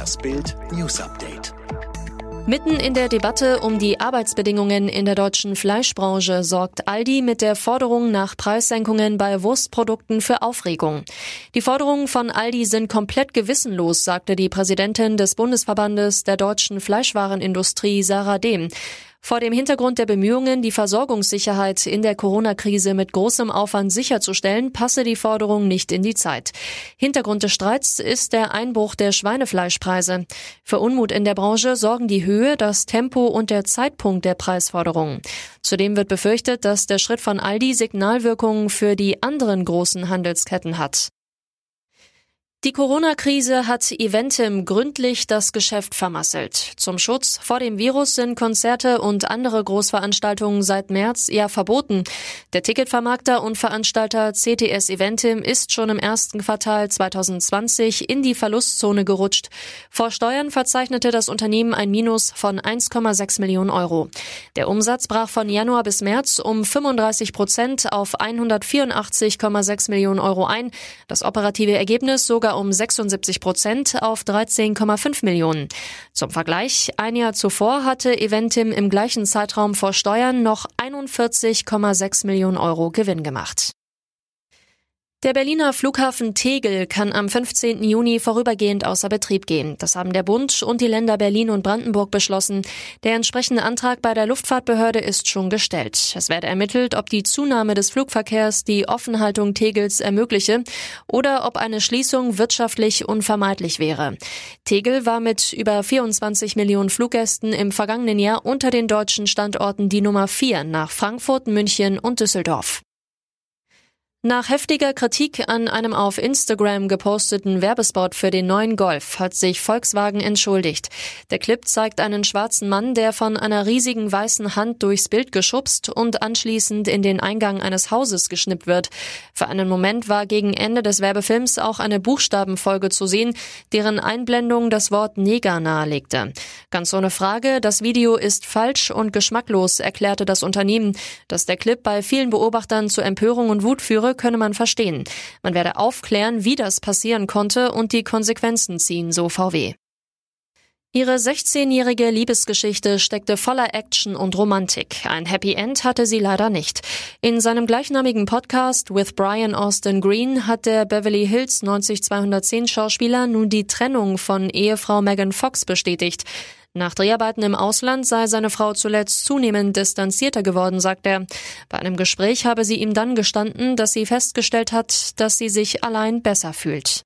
Das Bild News Update. Mitten in der Debatte um die Arbeitsbedingungen in der deutschen Fleischbranche sorgt Aldi mit der Forderung nach Preissenkungen bei Wurstprodukten für Aufregung. Die Forderungen von Aldi sind komplett gewissenlos, sagte die Präsidentin des Bundesverbandes der deutschen Fleischwarenindustrie Sarah Dehm. Vor dem Hintergrund der Bemühungen, die Versorgungssicherheit in der Corona-Krise mit großem Aufwand sicherzustellen, passe die Forderung nicht in die Zeit. Hintergrund des Streits ist der Einbruch der Schweinefleischpreise. Für Unmut in der Branche sorgen die Höhe, das Tempo und der Zeitpunkt der Preisforderungen. Zudem wird befürchtet, dass der Schritt von Aldi Signalwirkungen für die anderen großen Handelsketten hat. Die Corona-Krise hat Eventim gründlich das Geschäft vermasselt. Zum Schutz vor dem Virus sind Konzerte und andere Großveranstaltungen seit März eher verboten. Der Ticketvermarkter und Veranstalter CTS Eventim ist schon im ersten Quartal 2020 in die Verlustzone gerutscht. Vor Steuern verzeichnete das Unternehmen ein Minus von 1,6 Millionen Euro. Der Umsatz brach von Januar bis März um 35 Prozent auf 184,6 Millionen Euro ein. Das operative Ergebnis sogar sogar um 76 Prozent auf 13,5 Millionen. Zum Vergleich, ein Jahr zuvor hatte Eventim im gleichen Zeitraum vor Steuern noch 41,6 Millionen Euro Gewinn gemacht. Der Berliner Flughafen Tegel kann am 15. Juni vorübergehend außer Betrieb gehen. Das haben der Bund und die Länder Berlin und Brandenburg beschlossen. Der entsprechende Antrag bei der Luftfahrtbehörde ist schon gestellt. Es werde ermittelt, ob die Zunahme des Flugverkehrs die Offenhaltung Tegels ermögliche oder ob eine Schließung wirtschaftlich unvermeidlich wäre. Tegel war mit über 24 Millionen Fluggästen im vergangenen Jahr unter den deutschen Standorten die Nummer vier nach Frankfurt, München und Düsseldorf. Nach heftiger Kritik an einem auf Instagram geposteten Werbespot für den neuen Golf hat sich Volkswagen entschuldigt. Der Clip zeigt einen schwarzen Mann, der von einer riesigen weißen Hand durchs Bild geschubst und anschließend in den Eingang eines Hauses geschnippt wird. Für einen Moment war gegen Ende des Werbefilms auch eine Buchstabenfolge zu sehen, deren Einblendung das Wort Neger nahelegte. Ganz ohne Frage, das Video ist falsch und geschmacklos, erklärte das Unternehmen, dass der Clip bei vielen Beobachtern zu Empörung und Wut führe könne man verstehen. Man werde aufklären, wie das passieren konnte und die Konsequenzen ziehen, so VW. Ihre 16-jährige Liebesgeschichte steckte voller Action und Romantik. Ein Happy End hatte sie leider nicht. In seinem gleichnamigen Podcast With Brian Austin Green hat der Beverly Hills 90210 Schauspieler nun die Trennung von Ehefrau Megan Fox bestätigt. Nach Dreharbeiten im Ausland sei seine Frau zuletzt zunehmend distanzierter geworden, sagt er. Bei einem Gespräch habe sie ihm dann gestanden, dass sie festgestellt hat, dass sie sich allein besser fühlt.